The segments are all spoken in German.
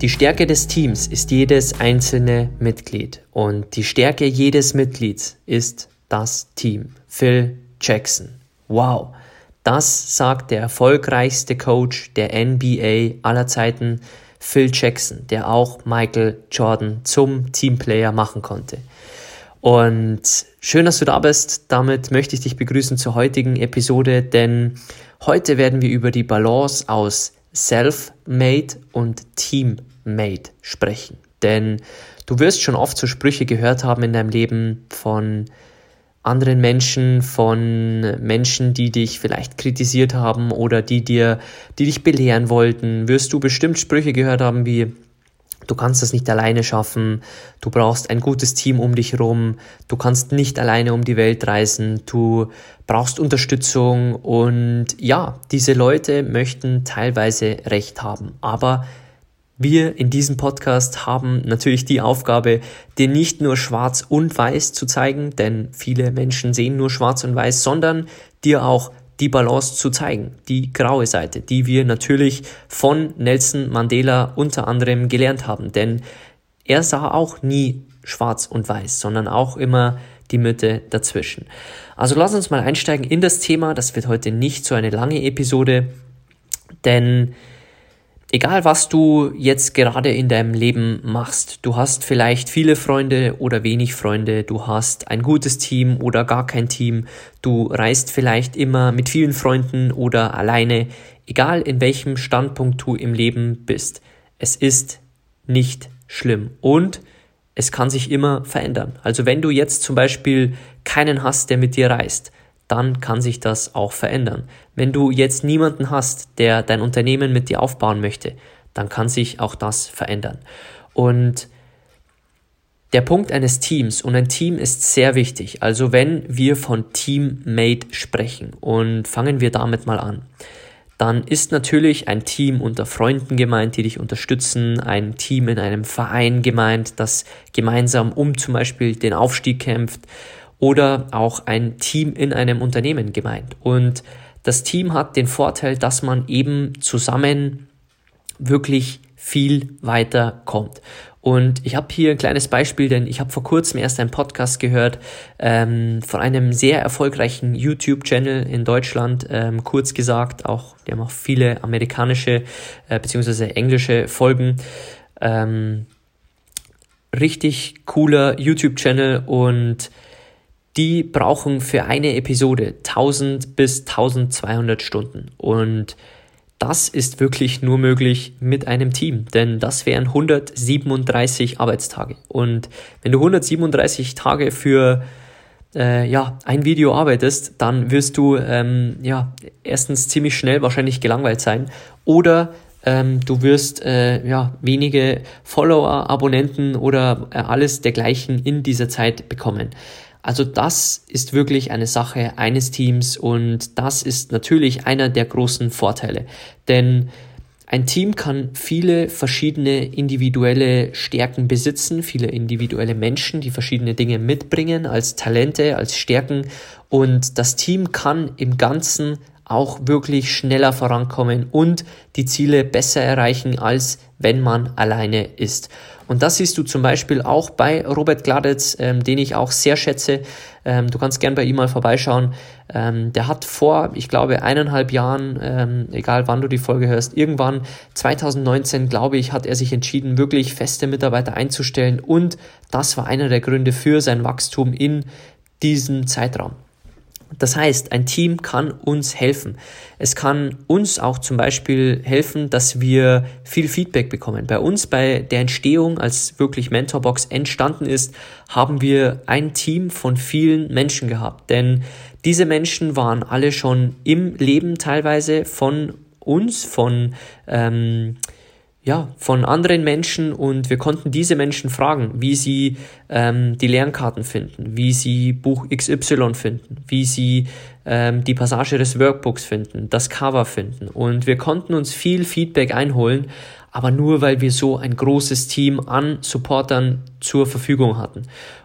Die Stärke des Teams ist jedes einzelne Mitglied und die Stärke jedes Mitglieds ist das Team. Phil Jackson. Wow, das sagt der erfolgreichste Coach der NBA aller Zeiten, Phil Jackson, der auch Michael Jordan zum Teamplayer machen konnte. Und schön, dass du da bist. Damit möchte ich dich begrüßen zur heutigen Episode, denn heute werden wir über die Balance aus Self-Made und Team-Made sprechen. Denn du wirst schon oft so Sprüche gehört haben in deinem Leben von anderen Menschen, von Menschen, die dich vielleicht kritisiert haben oder die dir, die dich belehren wollten, wirst du bestimmt Sprüche gehört haben wie Du kannst das nicht alleine schaffen. Du brauchst ein gutes Team um dich herum. Du kannst nicht alleine um die Welt reisen. Du brauchst Unterstützung. Und ja, diese Leute möchten teilweise Recht haben. Aber wir in diesem Podcast haben natürlich die Aufgabe, dir nicht nur schwarz und weiß zu zeigen, denn viele Menschen sehen nur schwarz und weiß, sondern dir auch die Balance zu zeigen, die graue Seite, die wir natürlich von Nelson Mandela unter anderem gelernt haben, denn er sah auch nie schwarz und weiß, sondern auch immer die Mitte dazwischen. Also lass uns mal einsteigen in das Thema, das wird heute nicht so eine lange Episode, denn Egal was du jetzt gerade in deinem Leben machst, du hast vielleicht viele Freunde oder wenig Freunde, du hast ein gutes Team oder gar kein Team, du reist vielleicht immer mit vielen Freunden oder alleine, egal in welchem Standpunkt du im Leben bist, es ist nicht schlimm und es kann sich immer verändern. Also wenn du jetzt zum Beispiel keinen hast, der mit dir reist, dann kann sich das auch verändern. Wenn du jetzt niemanden hast, der dein Unternehmen mit dir aufbauen möchte, dann kann sich auch das verändern. Und der Punkt eines Teams und ein Team ist sehr wichtig. Also wenn wir von Teammate sprechen und fangen wir damit mal an, dann ist natürlich ein Team unter Freunden gemeint, die dich unterstützen, ein Team in einem Verein gemeint, das gemeinsam um zum Beispiel den Aufstieg kämpft oder auch ein Team in einem Unternehmen gemeint. Und das Team hat den Vorteil, dass man eben zusammen wirklich viel weiter kommt. Und ich habe hier ein kleines Beispiel, denn ich habe vor kurzem erst einen Podcast gehört ähm, von einem sehr erfolgreichen YouTube-Channel in Deutschland, ähm, kurz gesagt, auch die haben auch viele amerikanische äh, bzw. englische Folgen. Ähm, richtig cooler YouTube-Channel und die brauchen für eine Episode 1000 bis 1200 Stunden. Und das ist wirklich nur möglich mit einem Team, denn das wären 137 Arbeitstage. Und wenn du 137 Tage für äh, ja, ein Video arbeitest, dann wirst du ähm, ja, erstens ziemlich schnell wahrscheinlich gelangweilt sein oder ähm, du wirst äh, ja, wenige Follower, Abonnenten oder äh, alles dergleichen in dieser Zeit bekommen. Also das ist wirklich eine Sache eines Teams und das ist natürlich einer der großen Vorteile. Denn ein Team kann viele verschiedene individuelle Stärken besitzen, viele individuelle Menschen, die verschiedene Dinge mitbringen als Talente, als Stärken und das Team kann im Ganzen auch wirklich schneller vorankommen und die Ziele besser erreichen, als wenn man alleine ist. Und das siehst du zum Beispiel auch bei Robert Gladitz, ähm, den ich auch sehr schätze. Ähm, du kannst gern bei ihm mal vorbeischauen. Ähm, der hat vor, ich glaube, eineinhalb Jahren, ähm, egal wann du die Folge hörst, irgendwann 2019, glaube ich, hat er sich entschieden, wirklich feste Mitarbeiter einzustellen. Und das war einer der Gründe für sein Wachstum in diesem Zeitraum. Das heißt, ein Team kann uns helfen. Es kann uns auch zum Beispiel helfen, dass wir viel Feedback bekommen. Bei uns, bei der Entstehung, als wirklich Mentorbox entstanden ist, haben wir ein Team von vielen Menschen gehabt. Denn diese Menschen waren alle schon im Leben teilweise von uns, von ähm, ja, von anderen Menschen und wir konnten diese Menschen fragen, wie sie ähm, die Lernkarten finden, wie sie Buch XY finden, wie sie ähm, die Passage des Workbooks finden, das Cover finden. Und wir konnten uns viel Feedback einholen, aber nur weil wir so ein großes Team an Supportern zur Verfügung hatten.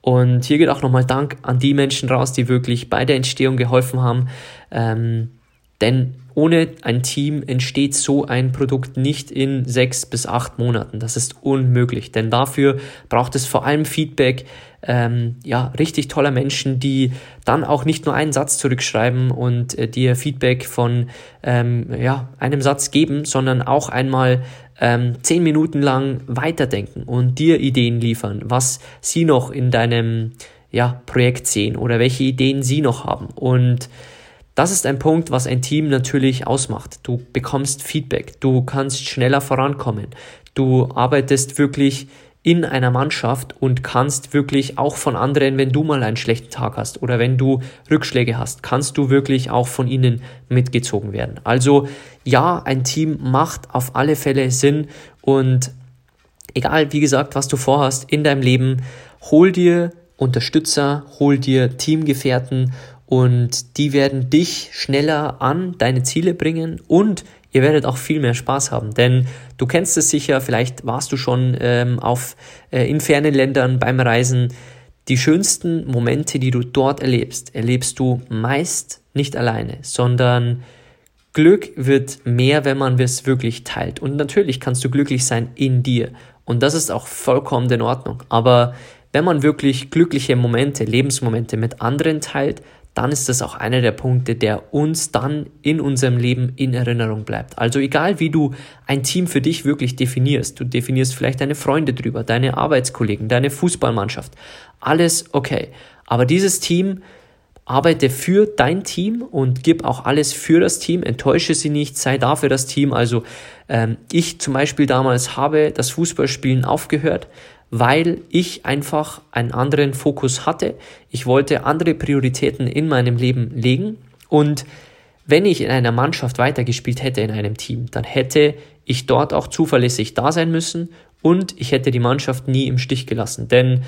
Und hier geht auch nochmal Dank an die Menschen raus, die wirklich bei der Entstehung geholfen haben. Ähm, denn ohne ein Team entsteht so ein Produkt nicht in sechs bis acht Monaten. Das ist unmöglich, denn dafür braucht es vor allem Feedback, ähm, ja, richtig toller Menschen, die dann auch nicht nur einen Satz zurückschreiben und äh, dir Feedback von ähm, ja, einem Satz geben, sondern auch einmal ähm, zehn Minuten lang weiterdenken und dir Ideen liefern, was sie noch in deinem ja, Projekt sehen oder welche Ideen sie noch haben. Und das ist ein Punkt, was ein Team natürlich ausmacht. Du bekommst Feedback, du kannst schneller vorankommen, du arbeitest wirklich in einer Mannschaft und kannst wirklich auch von anderen, wenn du mal einen schlechten Tag hast oder wenn du Rückschläge hast, kannst du wirklich auch von ihnen mitgezogen werden. Also ja, ein Team macht auf alle Fälle Sinn und egal, wie gesagt, was du vorhast in deinem Leben, hol dir Unterstützer, hol dir Teamgefährten und die werden dich schneller an deine Ziele bringen und ihr werdet auch viel mehr Spaß haben, denn du kennst es sicher, vielleicht warst du schon ähm, auf, äh, in fernen Ländern beim Reisen. Die schönsten Momente, die du dort erlebst, erlebst du meist nicht alleine, sondern Glück wird mehr, wenn man es wirklich teilt. Und natürlich kannst du glücklich sein in dir. Und das ist auch vollkommen in Ordnung. Aber wenn man wirklich glückliche Momente, Lebensmomente mit anderen teilt, dann ist das auch einer der Punkte, der uns dann in unserem Leben in Erinnerung bleibt. Also egal wie du ein Team für dich wirklich definierst, du definierst vielleicht deine Freunde drüber, deine Arbeitskollegen, deine Fußballmannschaft, alles okay. Aber dieses Team arbeite für dein Team und gib auch alles für das Team, enttäusche sie nicht, sei da für das Team. Also ähm, ich zum Beispiel damals habe das Fußballspielen aufgehört, weil ich einfach einen anderen Fokus hatte. Ich wollte andere Prioritäten in meinem Leben legen und wenn ich in einer Mannschaft weitergespielt hätte, in einem Team, dann hätte ich dort auch zuverlässig da sein müssen und ich hätte die Mannschaft nie im Stich gelassen. Denn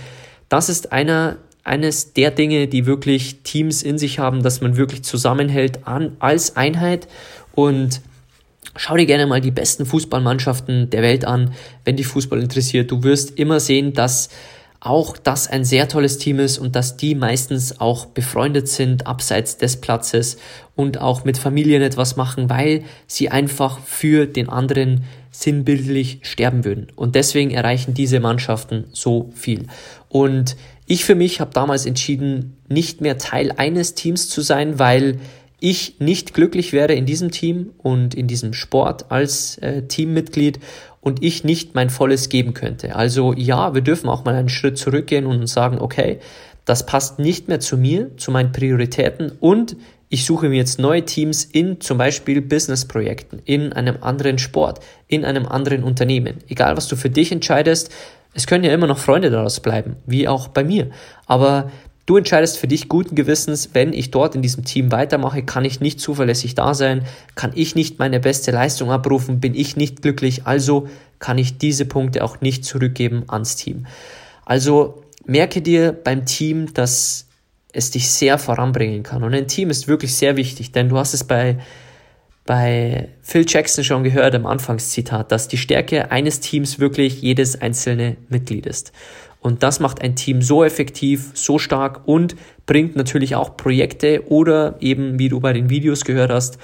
das ist einer, eines der Dinge, die wirklich Teams in sich haben, dass man wirklich zusammenhält an, als Einheit und Schau dir gerne mal die besten Fußballmannschaften der Welt an, wenn dich Fußball interessiert. Du wirst immer sehen, dass auch das ein sehr tolles Team ist und dass die meistens auch befreundet sind abseits des Platzes und auch mit Familien etwas machen, weil sie einfach für den anderen sinnbildlich sterben würden. Und deswegen erreichen diese Mannschaften so viel. Und ich für mich habe damals entschieden, nicht mehr Teil eines Teams zu sein, weil ich nicht glücklich wäre in diesem Team und in diesem Sport als äh, Teammitglied und ich nicht mein Volles geben könnte. Also ja, wir dürfen auch mal einen Schritt zurückgehen und sagen, okay, das passt nicht mehr zu mir, zu meinen Prioritäten und ich suche mir jetzt neue Teams in zum Beispiel Businessprojekten, in einem anderen Sport, in einem anderen Unternehmen. Egal, was du für dich entscheidest, es können ja immer noch Freunde daraus bleiben, wie auch bei mir. Aber Du entscheidest für dich guten Gewissens, wenn ich dort in diesem Team weitermache, kann ich nicht zuverlässig da sein, kann ich nicht meine beste Leistung abrufen, bin ich nicht glücklich, also kann ich diese Punkte auch nicht zurückgeben ans Team. Also merke dir beim Team, dass es dich sehr voranbringen kann. Und ein Team ist wirklich sehr wichtig, denn du hast es bei, bei Phil Jackson schon gehört im Anfangszitat, dass die Stärke eines Teams wirklich jedes einzelne Mitglied ist. Und das macht ein Team so effektiv, so stark und bringt natürlich auch Projekte oder eben, wie du bei den Videos gehört hast,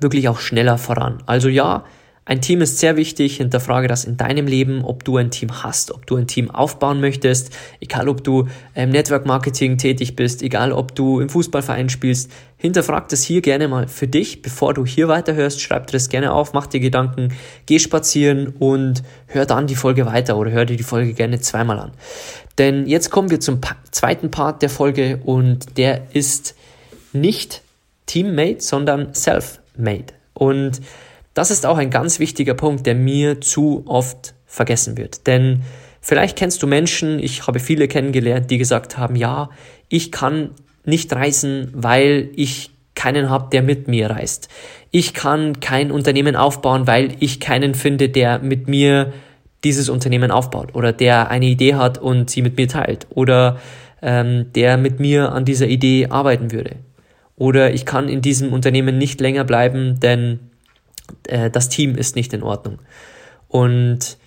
wirklich auch schneller voran. Also ja, ein Team ist sehr wichtig. Hinterfrage das in deinem Leben, ob du ein Team hast, ob du ein Team aufbauen möchtest, egal ob du im Network Marketing tätig bist, egal ob du im Fußballverein spielst. Hinterfrag das hier gerne mal für dich, bevor du hier weiterhörst. Schreib dir das gerne auf, mach dir Gedanken, geh spazieren und hör dann die Folge weiter oder hör dir die Folge gerne zweimal an. Denn jetzt kommen wir zum zweiten Part der Folge und der ist nicht Teammate, sondern Self-Made. Und das ist auch ein ganz wichtiger Punkt, der mir zu oft vergessen wird. Denn vielleicht kennst du Menschen, ich habe viele kennengelernt, die gesagt haben, ja, ich kann nicht reisen, weil ich keinen habe, der mit mir reist. Ich kann kein Unternehmen aufbauen, weil ich keinen finde, der mit mir dieses Unternehmen aufbaut oder der eine Idee hat und sie mit mir teilt oder ähm, der mit mir an dieser Idee arbeiten würde. Oder ich kann in diesem Unternehmen nicht länger bleiben, denn äh, das Team ist nicht in Ordnung. Und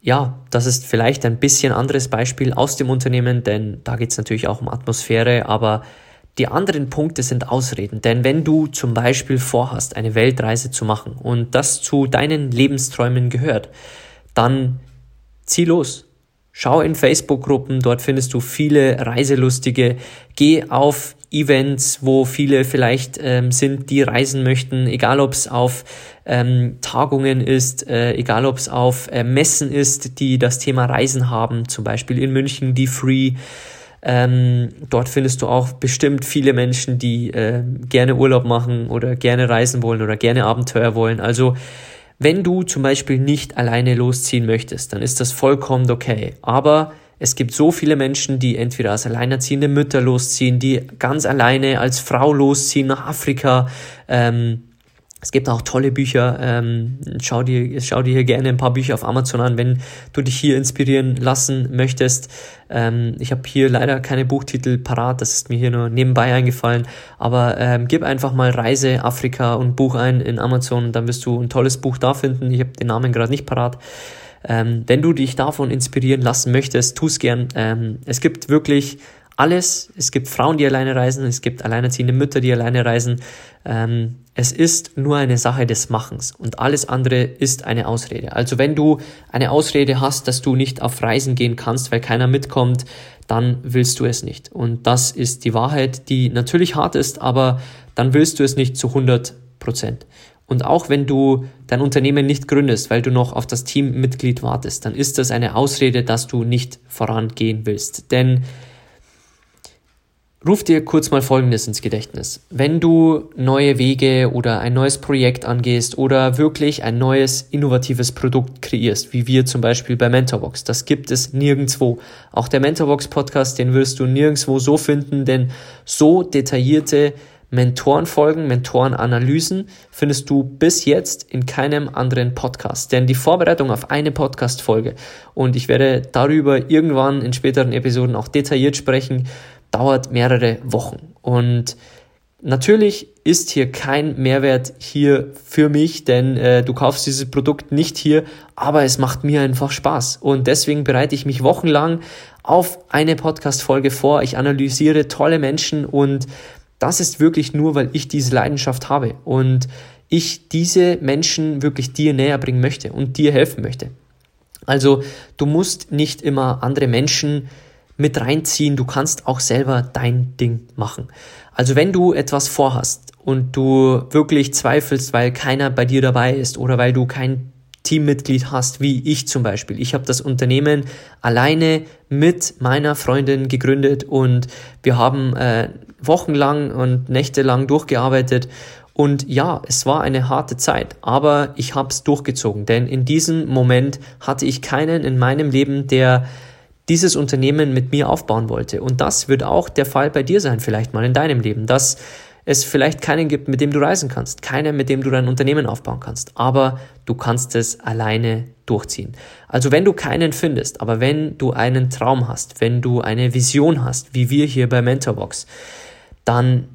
ja, das ist vielleicht ein bisschen anderes Beispiel aus dem Unternehmen, denn da geht es natürlich auch um Atmosphäre, aber die anderen Punkte sind Ausreden. Denn wenn du zum Beispiel vorhast, eine Weltreise zu machen und das zu deinen Lebensträumen gehört, dann zieh los. Schau in Facebook-Gruppen, dort findest du viele Reiselustige. Geh auf Events, wo viele vielleicht ähm, sind, die reisen möchten, egal ob es auf ähm, Tagungen ist, äh, egal ob es auf äh, Messen ist, die das Thema Reisen haben, zum Beispiel in München die Free. Ähm, dort findest du auch bestimmt viele Menschen, die äh, gerne Urlaub machen oder gerne reisen wollen oder gerne Abenteuer wollen. Also wenn du zum Beispiel nicht alleine losziehen möchtest, dann ist das vollkommen okay. Aber es gibt so viele Menschen, die entweder als alleinerziehende Mütter losziehen, die ganz alleine als Frau losziehen nach Afrika, ähm, es gibt auch tolle Bücher. Ähm, schau, dir, schau dir hier gerne ein paar Bücher auf Amazon an, wenn du dich hier inspirieren lassen möchtest. Ähm, ich habe hier leider keine Buchtitel parat, das ist mir hier nur nebenbei eingefallen. Aber ähm, gib einfach mal Reise Afrika und Buch ein in Amazon, dann wirst du ein tolles Buch da finden. Ich habe den Namen gerade nicht parat. Ähm, wenn du dich davon inspirieren lassen möchtest, tu es gern. Ähm, es gibt wirklich alles. Es gibt Frauen, die alleine reisen, es gibt alleinerziehende Mütter, die alleine reisen. Ähm, es ist nur eine Sache des Machens und alles andere ist eine Ausrede. Also wenn du eine Ausrede hast, dass du nicht auf Reisen gehen kannst, weil keiner mitkommt, dann willst du es nicht. Und das ist die Wahrheit, die natürlich hart ist, aber dann willst du es nicht zu 100 Prozent. Und auch wenn du dein Unternehmen nicht gründest, weil du noch auf das Teammitglied wartest, dann ist das eine Ausrede, dass du nicht vorangehen willst. Denn Ruf dir kurz mal Folgendes ins Gedächtnis. Wenn du neue Wege oder ein neues Projekt angehst oder wirklich ein neues innovatives Produkt kreierst, wie wir zum Beispiel bei Mentorbox, das gibt es nirgendwo. Auch der Mentorbox Podcast, den wirst du nirgendwo so finden, denn so detaillierte Mentorenfolgen, Mentorenanalysen findest du bis jetzt in keinem anderen Podcast. Denn die Vorbereitung auf eine Podcast-Folge und ich werde darüber irgendwann in späteren Episoden auch detailliert sprechen, dauert mehrere Wochen. Und natürlich ist hier kein Mehrwert hier für mich, denn äh, du kaufst dieses Produkt nicht hier, aber es macht mir einfach Spaß. Und deswegen bereite ich mich wochenlang auf eine Podcast-Folge vor. Ich analysiere tolle Menschen und das ist wirklich nur, weil ich diese Leidenschaft habe und ich diese Menschen wirklich dir näher bringen möchte und dir helfen möchte. Also du musst nicht immer andere Menschen mit reinziehen. Du kannst auch selber dein Ding machen. Also wenn du etwas vorhast und du wirklich zweifelst, weil keiner bei dir dabei ist oder weil du kein Teammitglied hast, wie ich zum Beispiel. Ich habe das Unternehmen alleine mit meiner Freundin gegründet und wir haben äh, wochenlang und nächtelang durchgearbeitet. Und ja, es war eine harte Zeit, aber ich habe es durchgezogen, denn in diesem Moment hatte ich keinen in meinem Leben, der dieses Unternehmen mit mir aufbauen wollte. Und das wird auch der Fall bei dir sein, vielleicht mal in deinem Leben, dass es vielleicht keinen gibt, mit dem du reisen kannst, keinen, mit dem du dein Unternehmen aufbauen kannst, aber du kannst es alleine durchziehen. Also wenn du keinen findest, aber wenn du einen Traum hast, wenn du eine Vision hast, wie wir hier bei Mentorbox, dann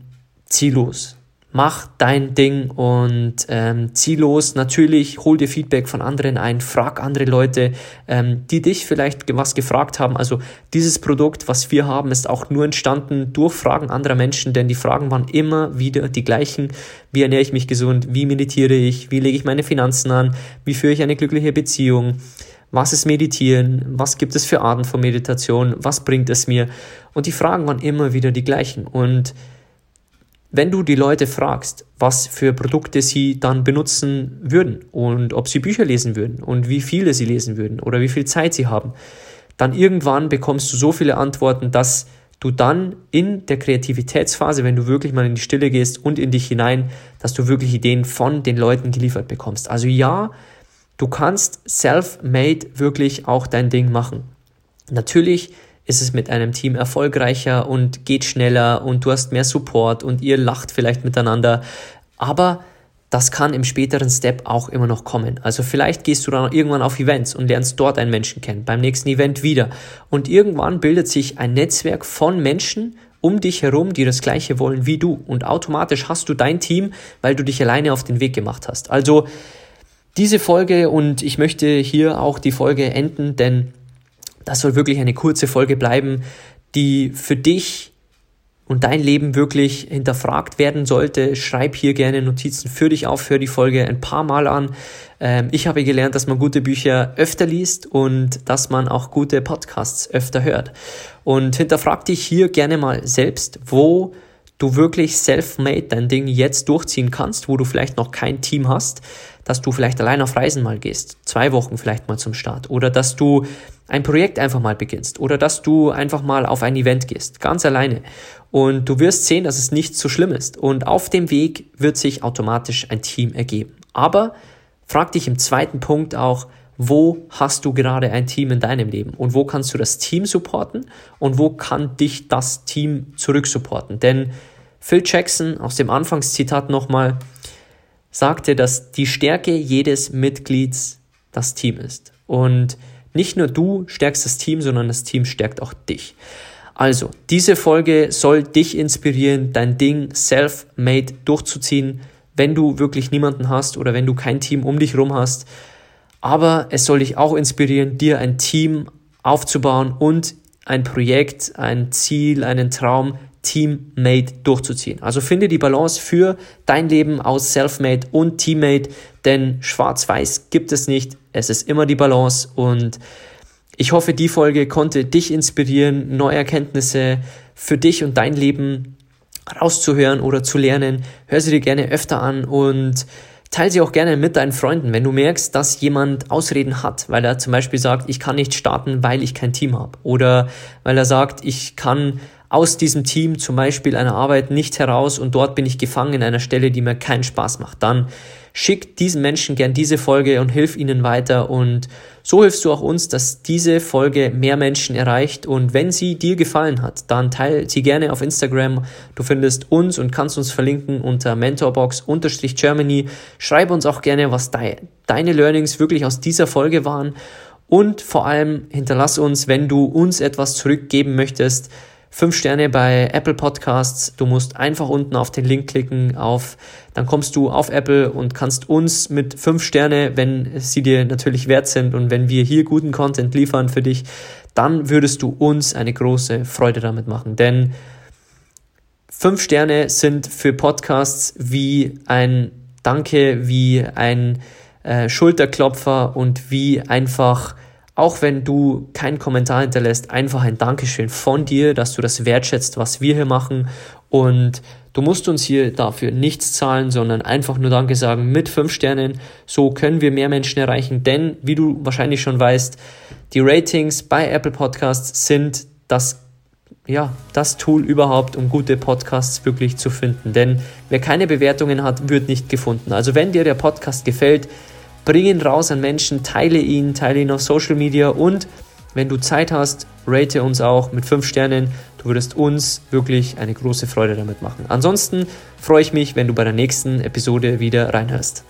zieh los mach dein Ding und ähm, zieh los. Natürlich hol dir Feedback von anderen ein, frag andere Leute, ähm, die dich vielleicht was gefragt haben. Also dieses Produkt, was wir haben, ist auch nur entstanden durch Fragen anderer Menschen, denn die Fragen waren immer wieder die gleichen. Wie ernähre ich mich gesund? Wie meditiere ich? Wie lege ich meine Finanzen an? Wie führe ich eine glückliche Beziehung? Was ist Meditieren? Was gibt es für Arten von Meditation? Was bringt es mir? Und die Fragen waren immer wieder die gleichen. Und wenn du die Leute fragst, was für Produkte sie dann benutzen würden und ob sie Bücher lesen würden und wie viele sie lesen würden oder wie viel Zeit sie haben, dann irgendwann bekommst du so viele Antworten, dass du dann in der Kreativitätsphase, wenn du wirklich mal in die Stille gehst und in dich hinein, dass du wirklich Ideen von den Leuten geliefert bekommst. Also ja, du kannst self-made wirklich auch dein Ding machen. Natürlich ist es mit einem Team erfolgreicher und geht schneller und du hast mehr Support und ihr lacht vielleicht miteinander. Aber das kann im späteren Step auch immer noch kommen. Also vielleicht gehst du dann irgendwann auf Events und lernst dort einen Menschen kennen, beim nächsten Event wieder. Und irgendwann bildet sich ein Netzwerk von Menschen um dich herum, die das gleiche wollen wie du. Und automatisch hast du dein Team, weil du dich alleine auf den Weg gemacht hast. Also diese Folge und ich möchte hier auch die Folge enden, denn das soll wirklich eine kurze Folge bleiben, die für dich und dein Leben wirklich hinterfragt werden sollte, schreib hier gerne Notizen für dich auf, hör die Folge ein paar Mal an. Ähm, ich habe gelernt, dass man gute Bücher öfter liest und dass man auch gute Podcasts öfter hört. Und hinterfrag dich hier gerne mal selbst, wo du wirklich self-made dein Ding jetzt durchziehen kannst, wo du vielleicht noch kein Team hast, dass du vielleicht allein auf Reisen mal gehst, zwei Wochen vielleicht mal zum Start, oder dass du ein Projekt einfach mal beginnst, oder dass du einfach mal auf ein Event gehst, ganz alleine und du wirst sehen, dass es nicht so schlimm ist. Und auf dem Weg wird sich automatisch ein Team ergeben. Aber frag dich im zweiten Punkt auch, wo hast du gerade ein Team in deinem Leben und wo kannst du das Team supporten und wo kann dich das Team zurücksupporten? Denn Phil Jackson aus dem Anfangszitat nochmal sagte, dass die Stärke jedes Mitglieds das Team ist. Und nicht nur du stärkst das Team, sondern das Team stärkt auch dich. Also, diese Folge soll dich inspirieren, dein Ding self-made durchzuziehen, wenn du wirklich niemanden hast oder wenn du kein Team um dich rum hast. Aber es soll dich auch inspirieren, dir ein Team aufzubauen und ein Projekt, ein Ziel, einen Traum Teammate durchzuziehen. Also finde die Balance für dein Leben aus Selfmade und Teammate, denn schwarz-weiß gibt es nicht. Es ist immer die Balance und ich hoffe, die Folge konnte dich inspirieren, neue Erkenntnisse für dich und dein Leben rauszuhören oder zu lernen. Hör sie dir gerne öfter an und teile sie auch gerne mit deinen Freunden. Wenn du merkst, dass jemand Ausreden hat, weil er zum Beispiel sagt, ich kann nicht starten, weil ich kein Team habe. Oder weil er sagt, ich kann aus diesem Team zum Beispiel einer Arbeit nicht heraus und dort bin ich gefangen in einer Stelle, die mir keinen Spaß macht. Dann schick diesen Menschen gern diese Folge und hilf ihnen weiter und so hilfst du auch uns, dass diese Folge mehr Menschen erreicht und wenn sie dir gefallen hat, dann teile sie gerne auf Instagram. Du findest uns und kannst uns verlinken unter mentorbox-germany. Schreib uns auch gerne, was de deine Learnings wirklich aus dieser Folge waren und vor allem hinterlass uns, wenn du uns etwas zurückgeben möchtest, fünf Sterne bei Apple Podcasts. Du musst einfach unten auf den Link klicken, auf, dann kommst du auf Apple und kannst uns mit fünf Sterne, wenn sie dir natürlich wert sind und wenn wir hier guten Content liefern für dich, dann würdest du uns eine große Freude damit machen. Denn fünf Sterne sind für Podcasts wie ein Danke, wie ein äh, Schulterklopfer und wie einfach auch wenn du keinen Kommentar hinterlässt, einfach ein Dankeschön von dir, dass du das wertschätzt, was wir hier machen. Und du musst uns hier dafür nichts zahlen, sondern einfach nur Danke sagen mit fünf Sternen. So können wir mehr Menschen erreichen, denn wie du wahrscheinlich schon weißt, die Ratings bei Apple Podcasts sind das ja, das Tool überhaupt, um gute Podcasts wirklich zu finden. Denn wer keine Bewertungen hat, wird nicht gefunden. Also wenn dir der Podcast gefällt, Bring ihn raus an Menschen, teile ihn, teile ihn auf Social Media und wenn du Zeit hast, rate uns auch mit 5 Sternen. Du würdest uns wirklich eine große Freude damit machen. Ansonsten freue ich mich, wenn du bei der nächsten Episode wieder reinhörst.